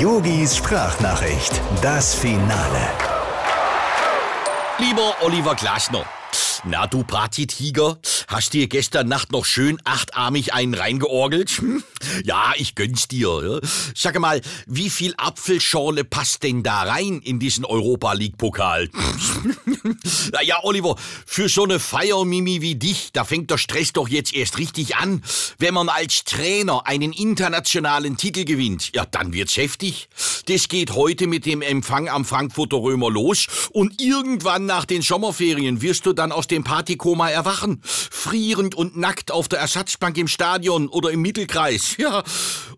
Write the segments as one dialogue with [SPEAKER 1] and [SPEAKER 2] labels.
[SPEAKER 1] Yogis Sprachnachricht, das Finale.
[SPEAKER 2] Lieber Oliver Glasner, na du Partytiger, hast dir gestern Nacht noch schön achtarmig einen reingeorgelt? Hm? Ja, ich gönn's dir. Ja. Sag mal, wie viel Apfelschorle passt denn da rein in diesen Europa League Pokal? ja, Oliver, für so eine Feiermimi wie dich, da fängt der Stress doch jetzt erst richtig an. Wenn man als Trainer einen internationalen Titel gewinnt, ja, dann wird's heftig. Das geht heute mit dem Empfang am Frankfurter Römer los und irgendwann nach den Sommerferien wirst du dann aus dem Partykoma erwachen. Frierend und nackt auf der Ersatzbank im Stadion oder im Mittelkreis. Ja.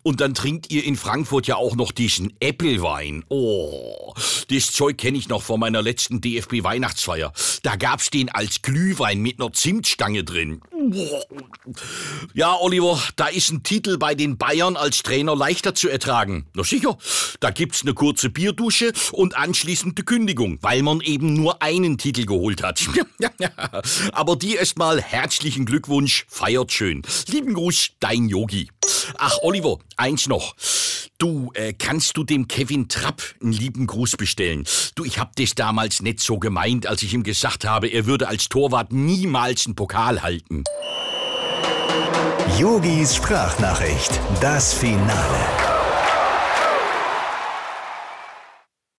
[SPEAKER 2] Und dann trinkt ihr in Frankfurt ja auch noch diesen Äppelwein. Oh, das Zeug kenne ich noch von meiner letzten DFB-Weihnachtsfeier. Da gab's den als Glühwein mit einer Zimtstange drin. Ja, Oliver, da ist ein Titel bei den Bayern als Trainer leichter zu ertragen. Na sicher, da gibt's eine kurze Bierdusche und anschließend die Kündigung, weil man eben nur einen Titel geholt hat. Aber dir erstmal herzlichen Glückwunsch, feiert schön. Lieben Gruß, dein Yogi. Ach, Oliver, eins noch. Du, äh, kannst du dem Kevin Trapp einen lieben Gruß bestellen? Du, ich hab das damals nicht so gemeint, als ich ihm gesagt habe, er würde als Torwart niemals einen Pokal halten.
[SPEAKER 1] Yogis Sprachnachricht, das Finale.